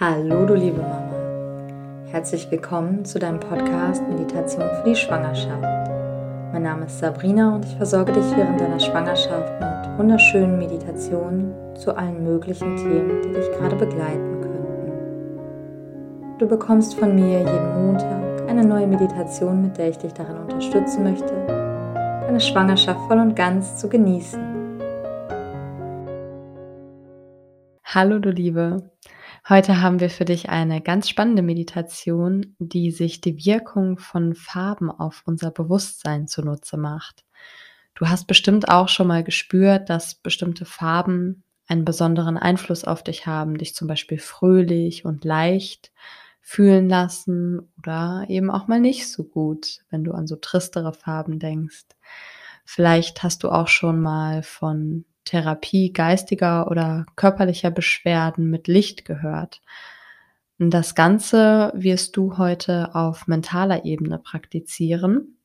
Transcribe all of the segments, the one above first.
Hallo, du liebe Mama. Herzlich willkommen zu deinem Podcast Meditation für die Schwangerschaft. Mein Name ist Sabrina und ich versorge dich während deiner Schwangerschaft mit wunderschönen Meditationen zu allen möglichen Themen, die dich gerade begleiten könnten. Du bekommst von mir jeden Montag eine neue Meditation, mit der ich dich darin unterstützen möchte, deine Schwangerschaft voll und ganz zu genießen. Hallo, du Liebe. Heute haben wir für dich eine ganz spannende Meditation, die sich die Wirkung von Farben auf unser Bewusstsein zunutze macht. Du hast bestimmt auch schon mal gespürt, dass bestimmte Farben einen besonderen Einfluss auf dich haben, dich zum Beispiel fröhlich und leicht fühlen lassen oder eben auch mal nicht so gut, wenn du an so tristere Farben denkst. Vielleicht hast du auch schon mal von Therapie geistiger oder körperlicher Beschwerden mit Licht gehört. Das Ganze wirst du heute auf mentaler Ebene praktizieren.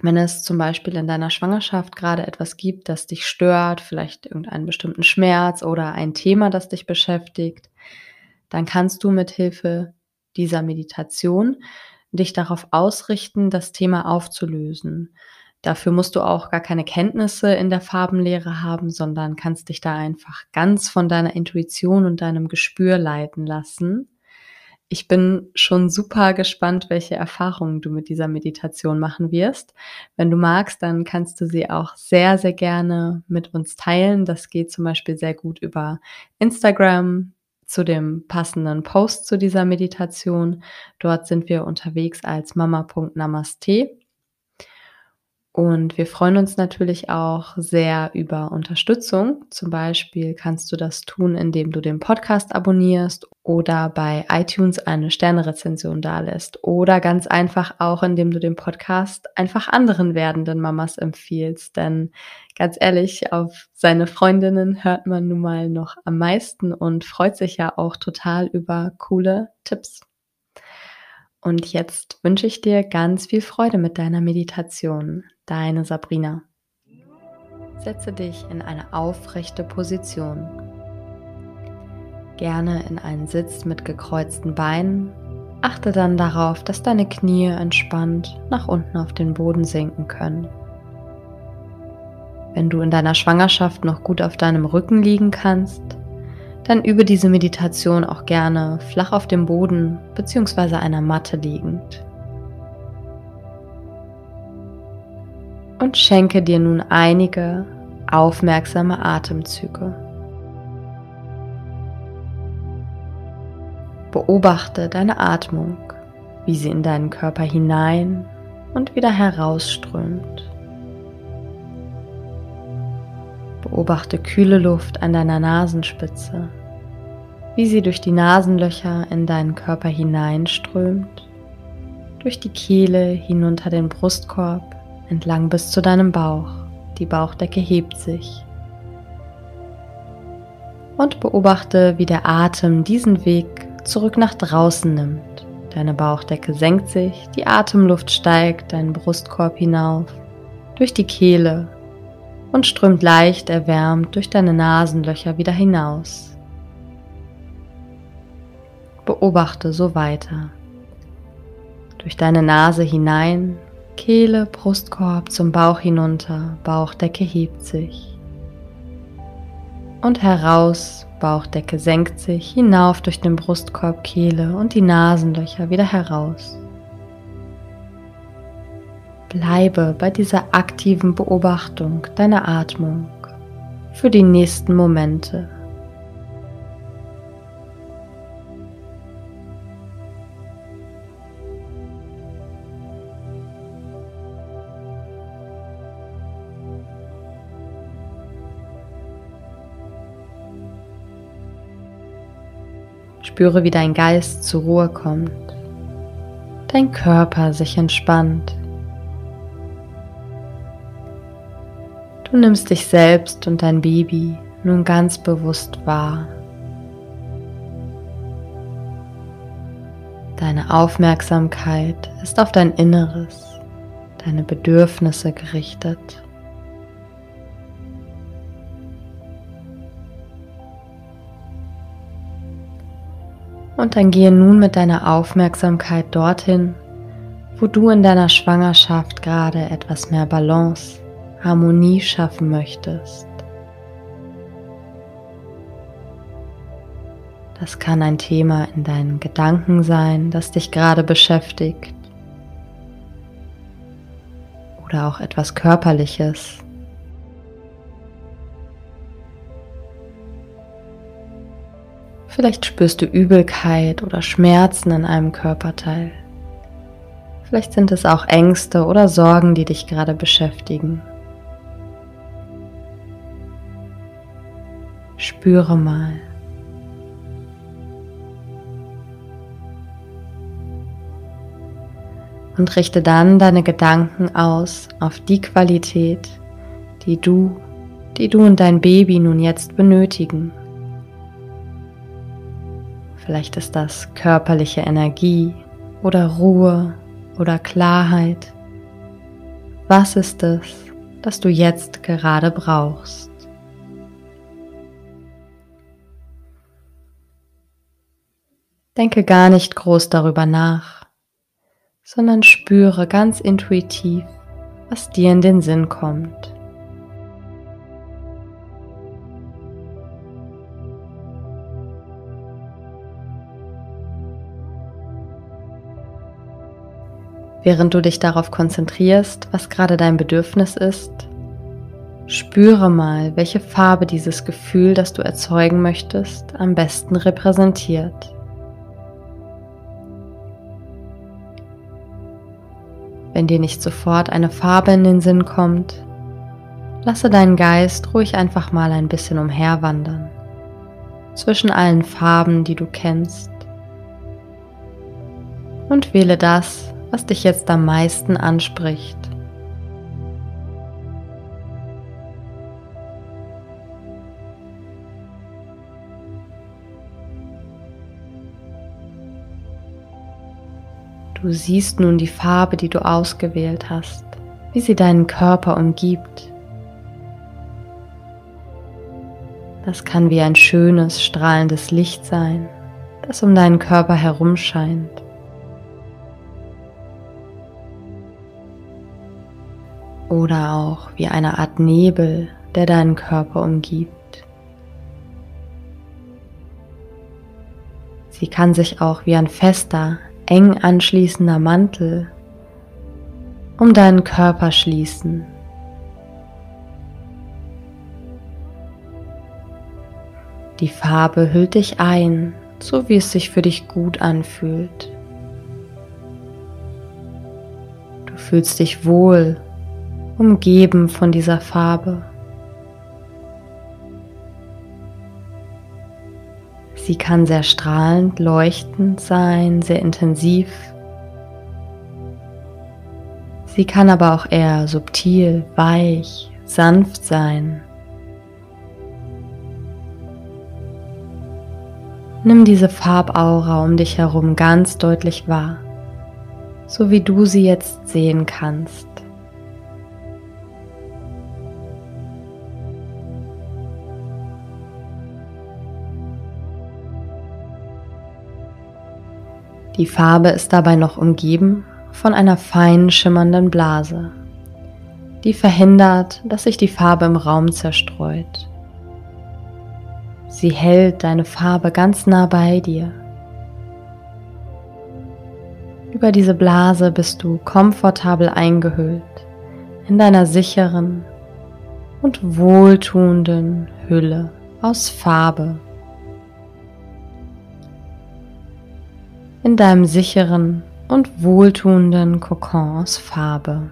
Wenn es zum Beispiel in deiner Schwangerschaft gerade etwas gibt, das dich stört, vielleicht irgendeinen bestimmten Schmerz oder ein Thema, das dich beschäftigt, dann kannst du mit Hilfe dieser Meditation dich darauf ausrichten, das Thema aufzulösen. Dafür musst du auch gar keine Kenntnisse in der Farbenlehre haben, sondern kannst dich da einfach ganz von deiner Intuition und deinem Gespür leiten lassen. Ich bin schon super gespannt, welche Erfahrungen du mit dieser Meditation machen wirst. Wenn du magst, dann kannst du sie auch sehr, sehr gerne mit uns teilen. Das geht zum Beispiel sehr gut über Instagram zu dem passenden Post zu dieser Meditation. Dort sind wir unterwegs als mama.namaste. Und wir freuen uns natürlich auch sehr über Unterstützung. Zum Beispiel kannst du das tun, indem du den Podcast abonnierst oder bei iTunes eine Sternerezension dalässt oder ganz einfach auch, indem du den Podcast einfach anderen werdenden Mamas empfiehlst. Denn ganz ehrlich, auf seine Freundinnen hört man nun mal noch am meisten und freut sich ja auch total über coole Tipps. Und jetzt wünsche ich dir ganz viel Freude mit deiner Meditation. Deine Sabrina. Setze dich in eine aufrechte Position. Gerne in einen Sitz mit gekreuzten Beinen. Achte dann darauf, dass deine Knie entspannt nach unten auf den Boden sinken können. Wenn du in deiner Schwangerschaft noch gut auf deinem Rücken liegen kannst, dann übe diese Meditation auch gerne flach auf dem Boden bzw. einer Matte liegend. Und schenke dir nun einige aufmerksame Atemzüge. Beobachte deine Atmung, wie sie in deinen Körper hinein und wieder herausströmt. Beobachte kühle Luft an deiner Nasenspitze, wie sie durch die Nasenlöcher in deinen Körper hineinströmt, durch die Kehle hinunter den Brustkorb, entlang bis zu deinem Bauch. Die Bauchdecke hebt sich. Und beobachte, wie der Atem diesen Weg zurück nach draußen nimmt. Deine Bauchdecke senkt sich, die Atemluft steigt deinen Brustkorb hinauf, durch die Kehle und strömt leicht erwärmt durch deine Nasenlöcher wieder hinaus. Beobachte so weiter. Durch deine Nase hinein, Kehle, Brustkorb zum Bauch hinunter, Bauchdecke hebt sich. Und heraus, Bauchdecke senkt sich, hinauf durch den Brustkorb, Kehle und die Nasenlöcher wieder heraus. Bleibe bei dieser aktiven Beobachtung deiner Atmung für die nächsten Momente. Spüre, wie dein Geist zur Ruhe kommt, dein Körper sich entspannt. Du nimmst dich selbst und dein Baby nun ganz bewusst wahr. Deine Aufmerksamkeit ist auf dein Inneres, deine Bedürfnisse gerichtet. Und dann gehe nun mit deiner Aufmerksamkeit dorthin, wo du in deiner Schwangerschaft gerade etwas mehr Balance, Harmonie schaffen möchtest. Das kann ein Thema in deinen Gedanken sein, das dich gerade beschäftigt. Oder auch etwas Körperliches, Vielleicht spürst du Übelkeit oder Schmerzen in einem Körperteil. Vielleicht sind es auch Ängste oder Sorgen, die dich gerade beschäftigen. Spüre mal. Und richte dann deine Gedanken aus auf die Qualität, die du, die du und dein Baby nun jetzt benötigen. Vielleicht ist das körperliche Energie oder Ruhe oder Klarheit. Was ist es, das du jetzt gerade brauchst? Denke gar nicht groß darüber nach, sondern spüre ganz intuitiv, was dir in den Sinn kommt. Während du dich darauf konzentrierst, was gerade dein Bedürfnis ist, spüre mal, welche Farbe dieses Gefühl, das du erzeugen möchtest, am besten repräsentiert. Wenn dir nicht sofort eine Farbe in den Sinn kommt, lasse deinen Geist ruhig einfach mal ein bisschen umherwandern zwischen allen Farben, die du kennst und wähle das, was dich jetzt am meisten anspricht. Du siehst nun die Farbe, die du ausgewählt hast, wie sie deinen Körper umgibt. Das kann wie ein schönes, strahlendes Licht sein, das um deinen Körper herum scheint. oder auch wie eine Art Nebel, der deinen Körper umgibt. Sie kann sich auch wie ein fester, eng anschließender Mantel um deinen Körper schließen. Die Farbe hüllt dich ein, so wie es sich für dich gut anfühlt. Du fühlst dich wohl umgeben von dieser Farbe. Sie kann sehr strahlend, leuchtend sein, sehr intensiv. Sie kann aber auch eher subtil, weich, sanft sein. Nimm diese Farbaura um dich herum ganz deutlich wahr, so wie du sie jetzt sehen kannst. Die Farbe ist dabei noch umgeben von einer fein schimmernden Blase, die verhindert, dass sich die Farbe im Raum zerstreut. Sie hält deine Farbe ganz nah bei dir. Über diese Blase bist du komfortabel eingehüllt in deiner sicheren und wohltuenden Hülle aus Farbe. In deinem sicheren und wohltuenden Kokon aus Farbe.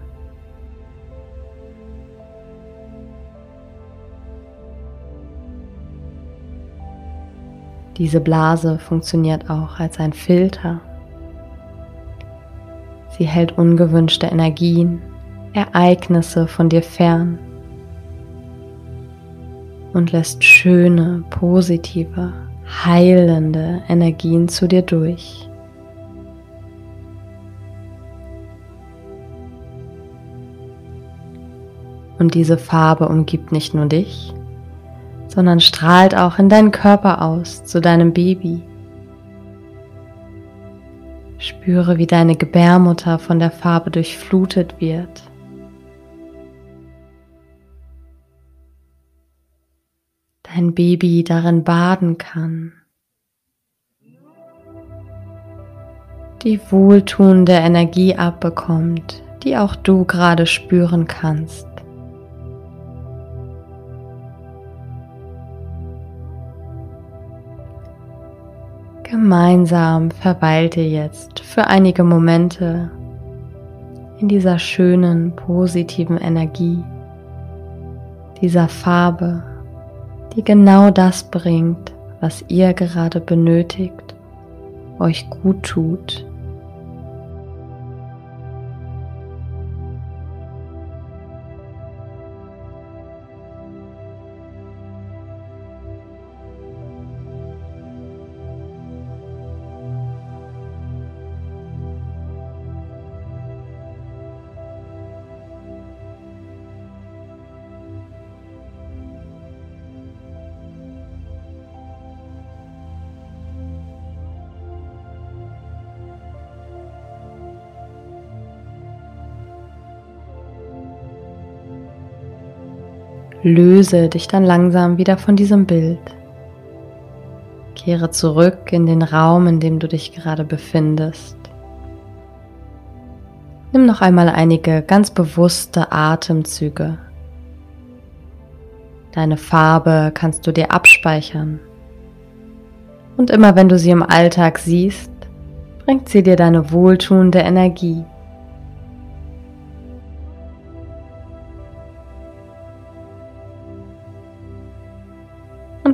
Diese Blase funktioniert auch als ein Filter. Sie hält ungewünschte Energien, Ereignisse von dir fern und lässt schöne, positive, heilende Energien zu dir durch. Und diese Farbe umgibt nicht nur dich, sondern strahlt auch in deinen Körper aus zu deinem Baby. Spüre, wie deine Gebärmutter von der Farbe durchflutet wird. Dein Baby darin baden kann. Die wohltuende Energie abbekommt, die auch du gerade spüren kannst. Gemeinsam verweilt ihr jetzt für einige Momente in dieser schönen, positiven Energie, dieser Farbe, die genau das bringt, was ihr gerade benötigt, euch gut tut Löse dich dann langsam wieder von diesem Bild. Kehre zurück in den Raum, in dem du dich gerade befindest. Nimm noch einmal einige ganz bewusste Atemzüge. Deine Farbe kannst du dir abspeichern. Und immer wenn du sie im Alltag siehst, bringt sie dir deine wohltuende Energie.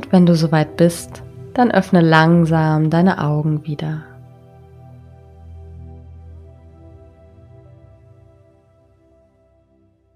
Wenn du soweit bist, dann öffne langsam deine Augen wieder.